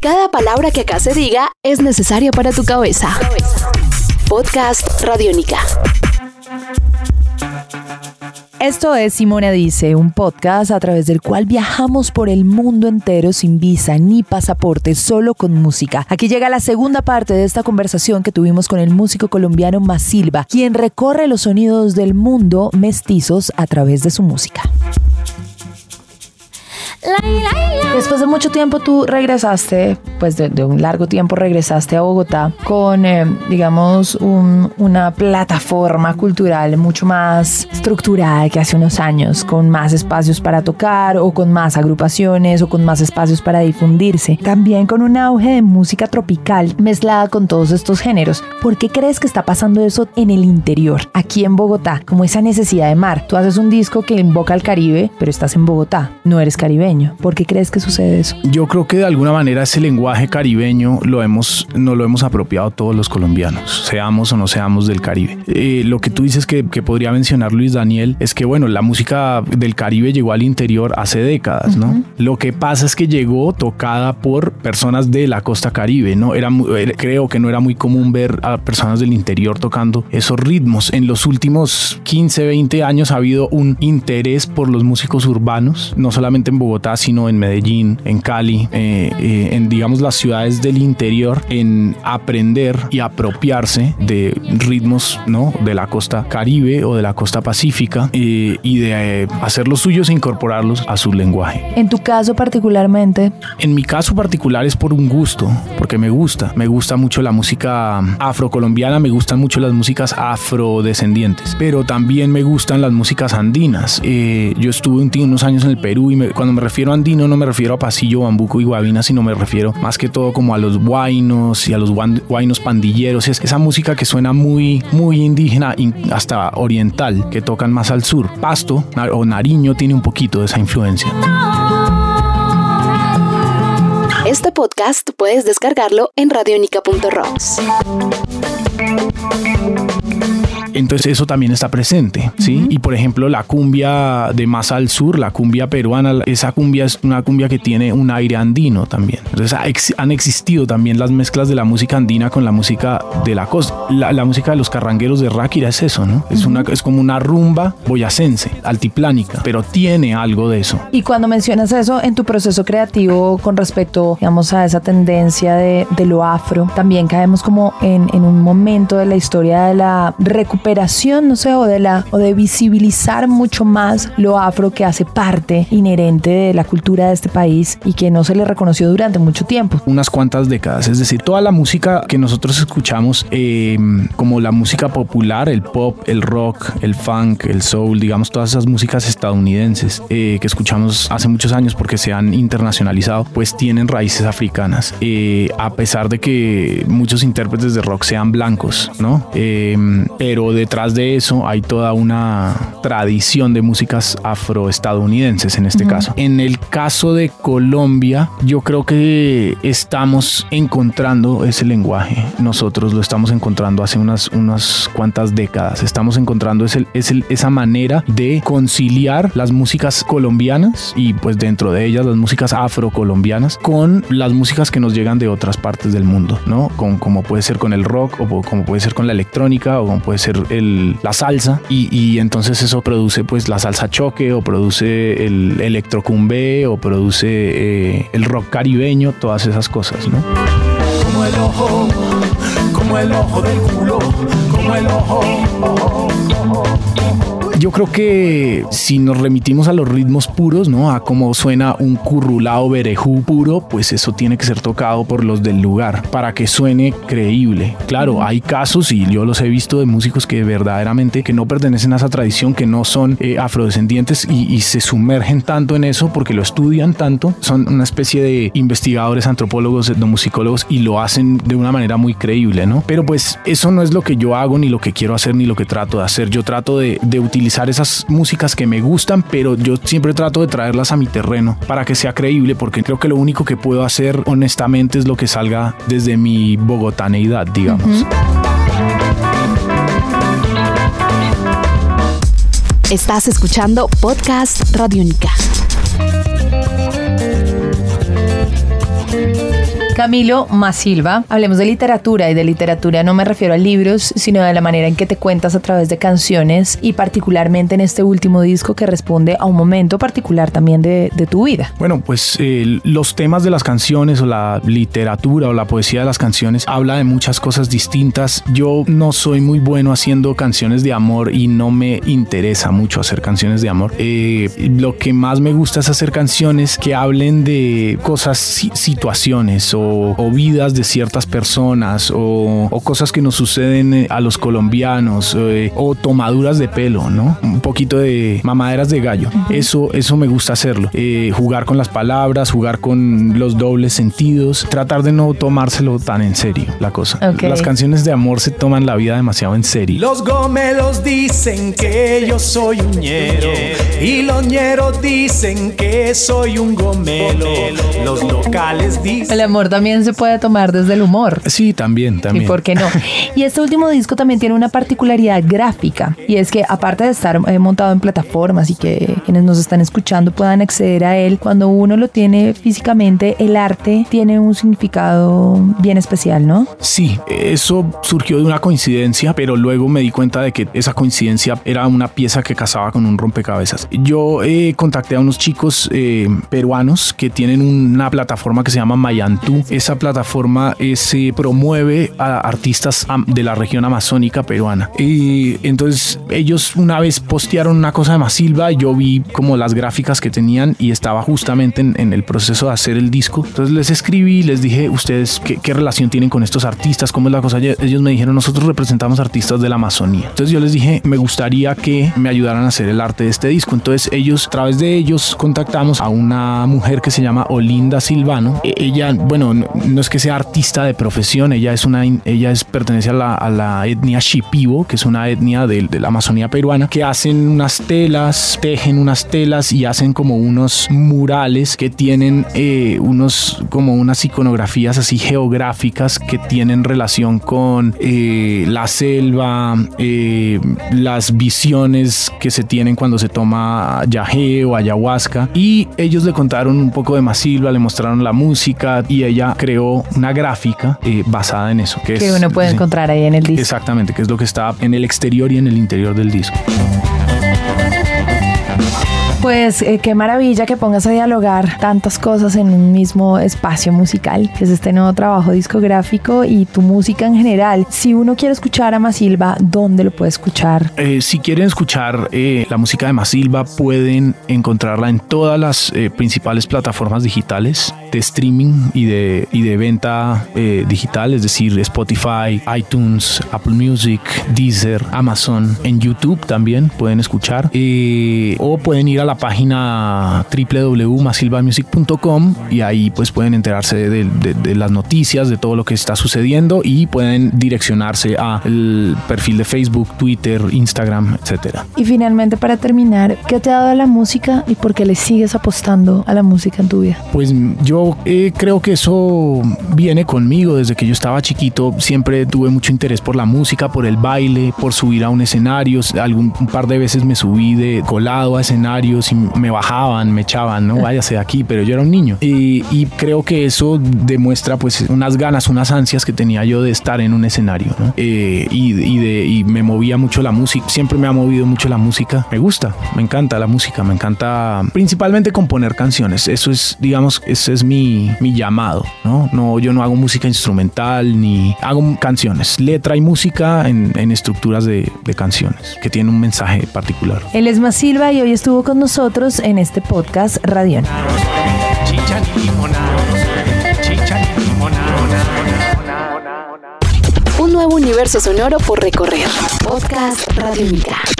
Cada palabra que acá se diga es necesaria para tu cabeza. Podcast Radiónica. Esto es Simona Dice, un podcast a través del cual viajamos por el mundo entero sin visa ni pasaporte, solo con música. Aquí llega la segunda parte de esta conversación que tuvimos con el músico colombiano Masilva, quien recorre los sonidos del mundo mestizos a través de su música. Después de mucho tiempo tú regresaste, pues de, un largo tiempo regresaste a Bogotá con, eh, digamos, una plataforma cultural mucho más estructurada que hace unos años, con más espacios para tocar o con más agrupaciones o con más espacios para difundirse. También con un auge de música tropical mezclada con todos estos géneros. ¿Por qué crees que está pasando eso en el interior, aquí en Bogotá, como esa necesidad de mar? Tú haces un disco que invoca al Caribe, pero estás en Bogotá, no eres caribeño ¿Por qué crees que sucede eso? Yo creo que de alguna manera ese lenguaje caribeño lo hemos, no lo hemos apropiado todos los colombianos, seamos o no seamos del Caribe. Eh, lo que tú dices que, que, podría mencionar Luis Daniel es que, bueno, la música del Caribe llegó al interior hace décadas, ¿no? Lo que pasa es que llegó tocada por personas de la costa caribe, ¿no? Era, creo que no era muy común ver a personas del interior tocando esos ritmos. En los últimos 15, 20 años ha habido un interés por los músicos urbanos, no solamente en Bogotá, sino en Medellín, en Cali, eh, eh, en digamos las ciudades del interior, en aprender y apropiarse de ritmos ¿no? de la costa caribe o de la costa pacífica eh, y de hacer los suyos e incorporarlos a su lenguaje. En tu caso particularmente? En mi caso particular es por un gusto, porque me gusta, me gusta mucho la música afrocolombiana, me gustan mucho las músicas afrodescendientes, pero también me gustan las músicas andinas. yo estuve unos años en el Perú y me, cuando me refiero a andino no me refiero a pasillo, bambuco y guabina, sino me refiero más que todo como a los guainos y a los guainos pandilleros. Es esa música que suena muy, muy indígena, hasta oriental, que tocan más al sur. Pasto o Nariño tiene un poquito de esa influencia. Este podcast puedes descargarlo en radionica.rocks entonces eso también está presente, ¿sí? Y por ejemplo la cumbia de más al sur, la cumbia peruana, esa cumbia es una cumbia que tiene un aire andino también. Entonces han existido también las mezclas de la música andina con la música de la costa. La, música de los carrangueros de Ráquira es eso, ¿no? Es, una, es como una rumba boyacense, altiplánica, pero tiene algo de eso. Y cuando mencionas eso en tu proceso creativo con respecto, digamos, a esa tendencia de, de lo afro, también caemos como en, en un momento de la historia de la recuperación no sé, o de, la, o de visibilizar mucho más lo afro que hace parte inherente de la cultura de este país y que no se le reconoció durante mucho tiempo. Unas cuantas décadas, es decir, toda la música que nosotros escuchamos, em, como la música popular, el pop, el rock, el funk, el soul, digamos, todas esas músicas estadounidenses eh, que escuchamos hace muchos años porque se han internacionalizado, pues tienen raíces africanas. Eh, a pesar de que muchos intérpretes de rock sean blancos, ¿no? Em, pero detrás de eso hay toda una tradición de músicas afroestadounidenses en este caso. En el caso de Colombia, yo creo que estamos encontrando ese lenguaje. Nosotros lo estamos encontrando hace unas, unas cuantas décadas. Estamos encontrando ese, esa manera de conciliar las músicas colombianas y pues dentro de ellas las músicas afrocolombianas con las músicas que nos llegan de otras partes del mundo, ¿no? Con, como puede ser con el rock o como puede ser con la electrónica o como puede ser la salsa y, entonces eso produce pues la salsa choque o produce el electrocumbe o produce eh, el rock caribeño, todas esas cosas, ¿no? Como el ojo, como el ojo del culo, como el ojo yo creo que si nos remitimos a los ritmos puros, ¿no? A cómo suena un currulao berejú puro, pues eso tiene que ser tocado por los del lugar para que suene creíble. Claro, hay casos y yo los he visto de músicos que verdaderamente que no pertenecen a esa tradición, que no son eh, afrodescendientes y, se sumergen tanto en eso porque lo estudian tanto, son una especie de investigadores, antropólogos, etnomusicólogos y lo hacen de una manera muy creíble, ¿no? Pero pues eso no es lo que yo hago, ni lo que quiero hacer, ni lo que trato de hacer. Yo trato de, de utilizar esas músicas que me gustan, pero yo siempre trato de traerlas a mi terreno para que sea creíble, porque creo que lo único que puedo hacer honestamente es lo que salga desde mi bogotaneidad, digamos. Estás escuchando Podcast Radio Única. Camilo Masilva, hablemos de literatura y de literatura no me refiero a libros, sino de la manera en que te cuentas a través de canciones y particularmente en este último disco que responde a un momento particular también de, tu vida. Bueno, pues los temas de las canciones o la literatura o la poesía de las canciones habla de muchas cosas distintas. Yo no soy muy bueno haciendo canciones de amor y no me interesa mucho hacer canciones de amor. Eh, lo que más me gusta es hacer canciones que hablen de cosas, situaciones o, vidas de ciertas personas o, cosas que nos suceden eh, a los colombianos eh, o tomaduras de pelo, ¿no? Un poquito de mamaderas de gallo. Eso, eso me gusta hacerlo. jugar con las palabras, jugar con los dobles sentidos, tratar de no tomárselo tan en serio la cosa. Las canciones de amor se toman la vida demasiado en serio. Los gomelos dicen que yo soy un ñero y los ñeros dicen que soy un gomelo. Los locales dicen. El amor también se puede tomar desde el humor. Sí, también, también. ¿Y por qué no? y este último disco también tiene una particularidad gráfica y es que aparte de estar eh, montado en plataformas y que quienes nos están escuchando puedan acceder a él, cuando uno lo tiene físicamente, el arte tiene un significado bien especial, ¿no? Sí, eso surgió de una coincidencia, pero luego me di cuenta de que esa coincidencia era una pieza que casaba con un rompecabezas. Yo eh, contacté a unos chicos eh, peruanos que tienen una plataforma que se llama Mayantú. Esa plataforma eh, se promueve a artistas de la región amazónica peruana. Y entonces ellos una vez postearon una cosa de Masilva, yo vi como las gráficas que tenían y estaba justamente en, el proceso de hacer el disco. Entonces les escribí, les dije, ustedes qué, qué relación tienen con estos artistas, cómo es la cosa. Ellos me dijeron, nosotros representamos artistas de la Amazonía. Entonces yo les dije, me gustaría que me ayudaran a hacer el arte de este disco. Entonces ellos, a través de ellos, contactamos a una mujer que se llama Olinda Silvano. E, ella, bueno, no, es que sea artista de profesión, ella es una, ella es, pertenece a la, etnia Shipibo, que es una etnia de, la Amazonía peruana, que hacen unas telas, tejen unas telas y hacen como unos murales que tienen eh, unos, como unas iconografías así geográficas que tienen relación con eh, la selva, eh, las visiones que se tienen cuando se toma yagé o ayahuasca. Y ellos le contaron un poco de Masilva, le mostraron la música y ella creó una gráfica eh, basada en eso. Que, uno puede encontrar ahí en el disco. Exactamente, que es lo que está en el exterior y en el interior del disco. Pues eh, qué maravilla que pongas a dialogar tantas cosas en un mismo espacio musical, que es este nuevo trabajo discográfico y tu música en general. Si uno quiere escuchar a Masilva, ¿dónde lo puede escuchar? Eh, si quieren escuchar eh, la música de Masilva, pueden encontrarla en todas las principales plataformas digitales de streaming y de, y de venta digital, es decir, Spotify, iTunes, Apple Music, Deezer, Amazon, en YouTube también pueden escuchar o pueden ir a la página www.masilvamusic.com y ahí pues pueden enterarse de, las noticias, de todo lo que está sucediendo y pueden direccionarse al perfil de Facebook, Twitter, Instagram, etcétera. Y finalmente para terminar, ¿qué te ha dado la música y por qué le sigues apostando a la música en tu vida? Pues yo eh, creo que eso viene conmigo desde que yo estaba chiquito. Siempre tuve mucho interés por la música, por el baile, por subir a un escenario. Algún un par de veces me subí de colado a escenario y me bajaban, me echaban, ¿no? Váyase de aquí, pero yo era un niño. Y, creo que eso demuestra pues unas ganas, unas ansias que tenía yo de estar en un escenario, ¿no? Eh, y, de, y me movía mucho la música, siempre me ha movido mucho la música. Me gusta, me encanta la música, me encanta principalmente componer canciones. Eso es, digamos, ese es mi, mi llamado, ¿no? No, yo no hago música instrumental ni hago canciones, letra y música en, en estructuras de, de canciones que tienen un mensaje particular. Él es Silva y hoy estuvo con nosotros nosotros en este podcast Radión. Un nuevo universo sonoro por recorrer. Podcast Radiónica.